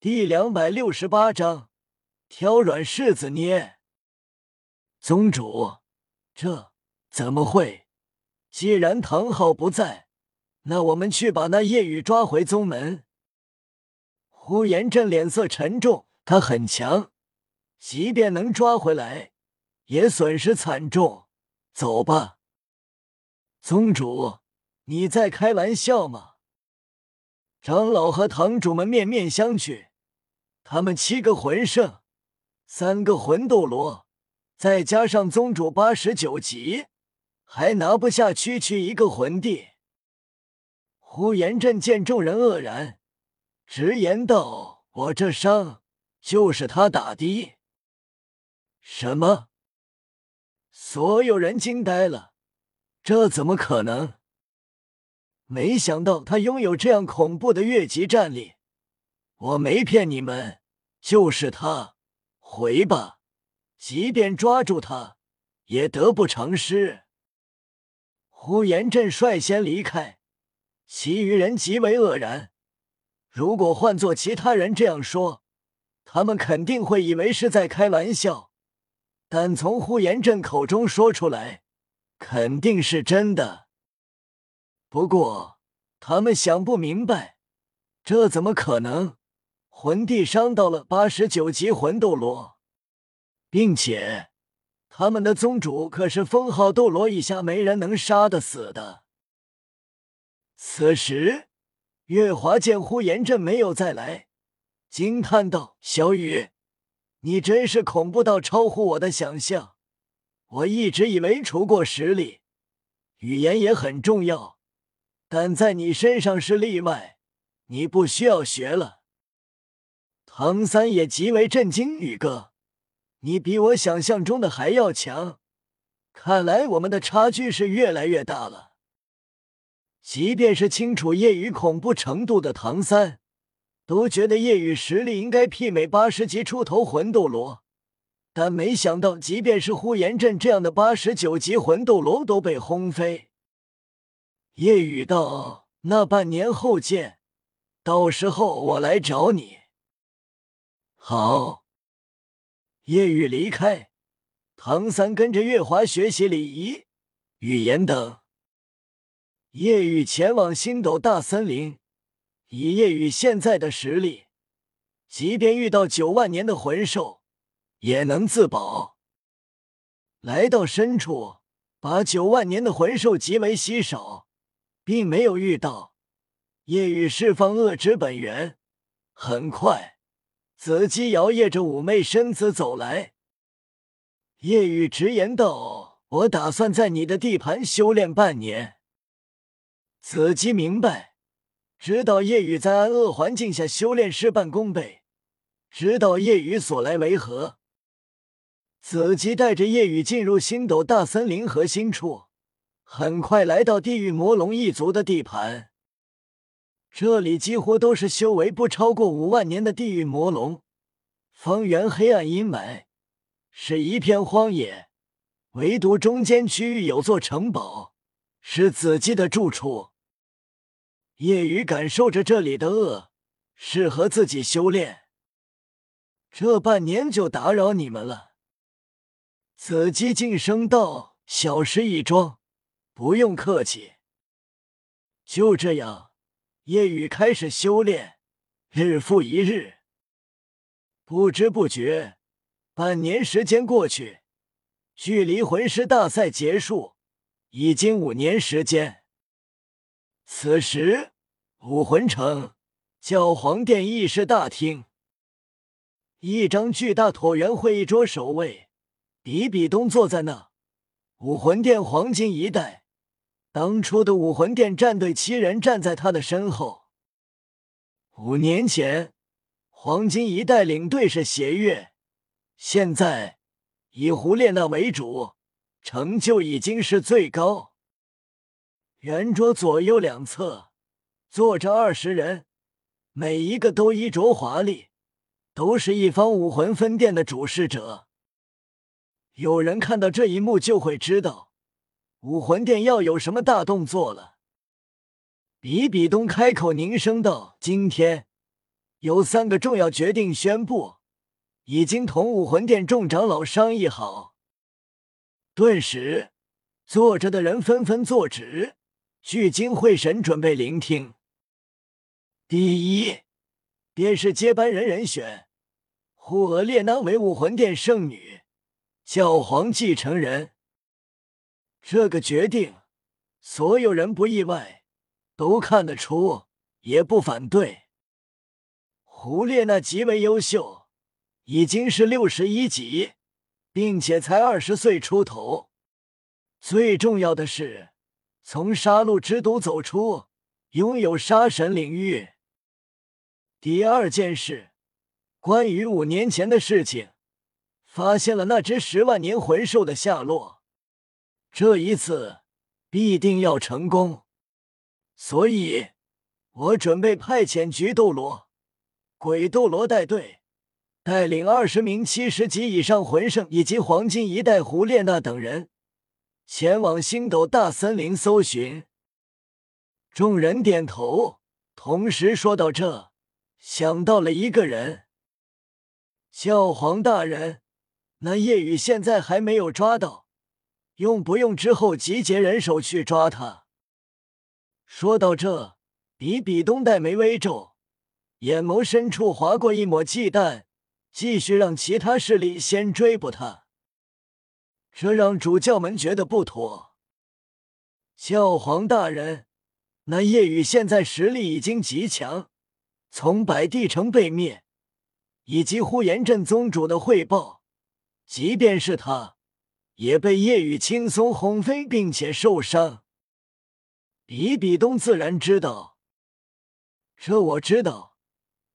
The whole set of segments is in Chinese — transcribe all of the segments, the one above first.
第两百六十八章，挑软柿子捏。宗主，这怎么会？既然唐昊不在，那我们去把那夜雨抓回宗门。呼延震脸色沉重，他很强，即便能抓回来，也损失惨重。走吧，宗主，你在开玩笑吗？长老和堂主们面面相觑。他们七个魂圣，三个魂斗罗，再加上宗主八十九级，还拿不下区区一个魂帝。呼延震见众人愕然，直言道：“我这伤就是他打的。”什么？所有人惊呆了，这怎么可能？没想到他拥有这样恐怖的越级战力。我没骗你们，就是他。回吧，即便抓住他，也得不偿失。呼延震率先离开，其余人极为愕然。如果换做其他人这样说，他们肯定会以为是在开玩笑。但从呼延震口中说出来，肯定是真的。不过，他们想不明白，这怎么可能？魂帝伤到了八十九级魂斗罗，并且他们的宗主可是封号斗罗以下没人能杀得死的。此时，月华见呼延震没有再来，惊叹道：“小雨，你真是恐怖到超乎我的想象。我一直以为除过实力，语言也很重要，但在你身上是例外，你不需要学了。”唐三也极为震惊，宇哥，你比我想象中的还要强，看来我们的差距是越来越大了。即便是清楚夜雨恐怖程度的唐三，都觉得夜雨实力应该媲美八十级出头魂斗罗，但没想到，即便是呼延震这样的八十九级魂斗罗都被轰飞。夜雨道：“那半年后见，到时候我来找你。”好，夜雨离开，唐三跟着月华学习礼仪、语言等。夜雨前往星斗大森林，以夜雨现在的实力，即便遇到九万年的魂兽，也能自保。来到深处，把九万年的魂兽极为稀少，并没有遇到。夜雨释放恶之本源，很快。子姬摇曳着妩媚身子走来，夜雨直言道：“我打算在你的地盘修炼半年。”子姬明白，知道夜雨在暗恶环境下修炼事半功倍，知道夜雨所来为何。子姬带着夜雨进入星斗大森林核心处，很快来到地狱魔龙一族的地盘。这里几乎都是修为不超过五万年的地狱魔龙，方圆黑暗阴霾，是一片荒野。唯独中间区域有座城堡，是子姬的住处。夜雨感受着这里的恶，适合自己修炼。这半年就打扰你们了。子姬晋升道：“小事一桩，不用客气。”就这样。夜雨开始修炼，日复一日，不知不觉，半年时间过去，距离魂师大赛结束已经五年时间。此时，武魂城教皇殿议事大厅，一张巨大椭圆会议桌首位，比比东坐在那。武魂殿黄金一代。当初的武魂殿战队七人站在他的身后。五年前，黄金一代领队是邪月，现在以胡列娜为主，成就已经是最高。圆桌左右两侧坐着二十人，每一个都衣着华丽，都是一方武魂分店的主事者。有人看到这一幕，就会知道。武魂殿要有什么大动作了？比比东开口凝声道：“今天有三个重要决定宣布，已经同武魂殿众长老商议好。顿时，坐着的人纷纷坐直，聚精会神准备聆听。第一，便是接班人人选，呼额列娜为武魂殿圣女，教皇继承人。这个决定，所有人不意外，都看得出，也不反对。胡列娜极为优秀，已经是六十一级，并且才二十岁出头。最重要的是，从杀戮之都走出，拥有杀神领域。第二件事，关于五年前的事情，发现了那只十万年魂兽的下落。这一次必定要成功，所以我准备派遣菊斗罗。鬼斗罗带队，带领二十名七十级以上魂圣以及黄金一代胡列娜等人，前往星斗大森林搜寻。众人点头，同时说到这，想到了一个人。教皇大人，那夜雨现在还没有抓到，用不用之后集结人手去抓他？说到这，比比东黛眉微皱。眼眸深处划过一抹忌惮，继续让其他势力先追捕他。这让主教们觉得不妥。教皇大人，那夜雨现在实力已经极强，从百帝城被灭，以及呼延震宗主的汇报，即便是他，也被夜雨轻松轰飞，并且受伤。比比东自然知道，这我知道。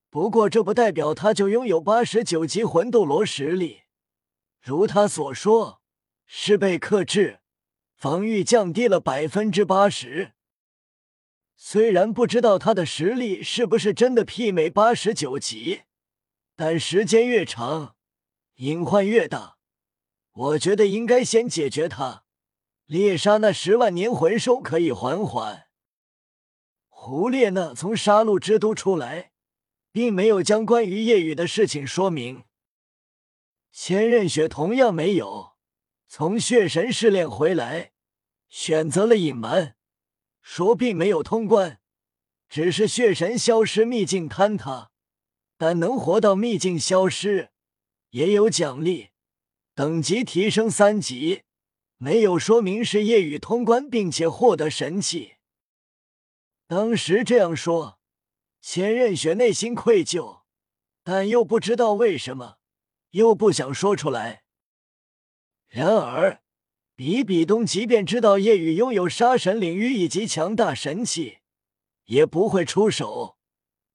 不过，这不代表他就拥有八十九级魂斗罗实力。如他所说，是被克制，防御降低了百分之八十。虽然不知道他的实力是不是真的媲美八十九级，但时间越长，隐患越大。我觉得应该先解决他，猎杀那十万年魂兽可以缓缓。胡列娜从杀戮之都出来。并没有将关于夜雨的事情说明。千仞雪同样没有从血神试炼回来，选择了隐瞒，说并没有通关，只是血神消失，秘境坍塌，但能活到秘境消失也有奖励，等级提升三级，没有说明是夜雨通关并且获得神器。当时这样说。千仞雪内心愧疚，但又不知道为什么，又不想说出来。然而，比比东即便知道夜雨拥有杀神领域以及强大神器，也不会出手，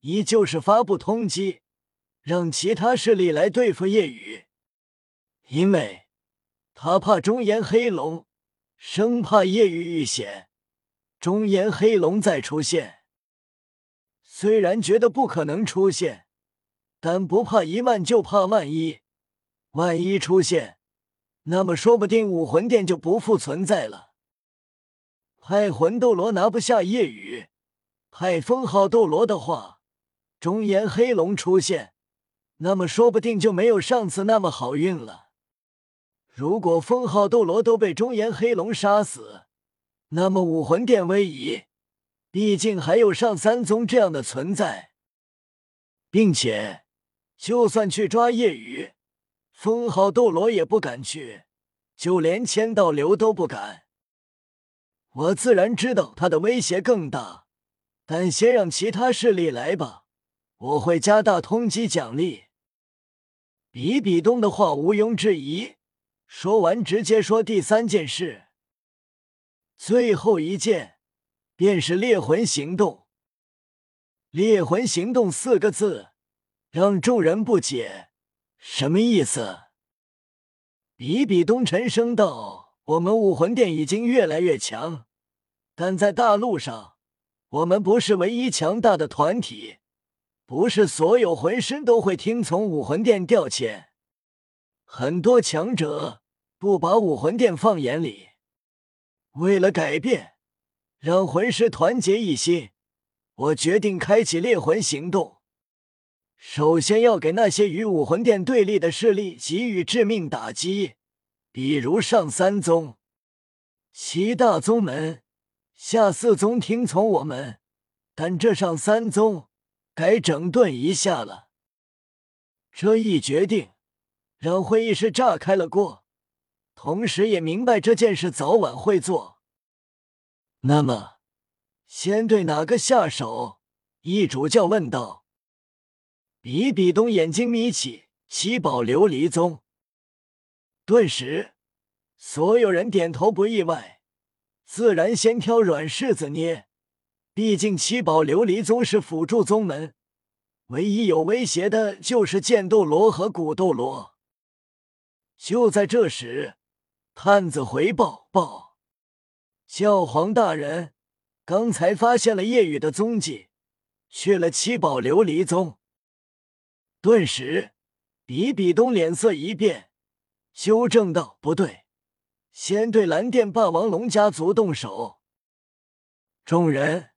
依旧是发布通缉，让其他势力来对付夜雨，因为他怕中炎黑龙，生怕夜雨遇险，中炎黑龙再出现。虽然觉得不可能出现，但不怕一万就怕万一。万一出现，那么说不定武魂殿就不复存在了。派魂斗罗拿不下夜雨，派封号斗罗的话，中炎黑龙出现，那么说不定就没有上次那么好运了。如果封号斗罗都被中炎黑龙杀死，那么武魂殿危矣。毕竟还有上三宗这样的存在，并且就算去抓夜雨，封号斗罗也不敢去，就连千道流都不敢。我自然知道他的威胁更大，但先让其他势力来吧，我会加大通缉奖励。比比东的话毋庸置疑，说完直接说第三件事，最后一件。便是猎魂行动。猎魂行动四个字让众人不解，什么意思？比比东沉声道：“我们武魂殿已经越来越强，但在大陆上，我们不是唯一强大的团体，不是所有魂师都会听从武魂殿调遣，很多强者不把武魂殿放眼里。为了改变。”让魂师团结一心，我决定开启猎魂行动。首先要给那些与武魂殿对立的势力给予致命打击，比如上三宗、七大宗门、下四宗听从我们，但这上三宗该整顿一下了。这一决定让会议室炸开了锅，同时也明白这件事早晚会做。那么，先对哪个下手？一主教问道。比比东眼睛眯起，七宝琉璃宗。顿时，所有人点头不意外，自然先挑软柿子捏。毕竟七宝琉璃宗是辅助宗门。唯一有威胁的就是剑斗罗和古斗罗。就在这时，探子回报报：教皇大人刚才发现了夜雨的踪迹，去了七宝琉璃宗。顿时，比比东脸色一变，纠正道：“不对，先对蓝电霸王龙家族动手。”众人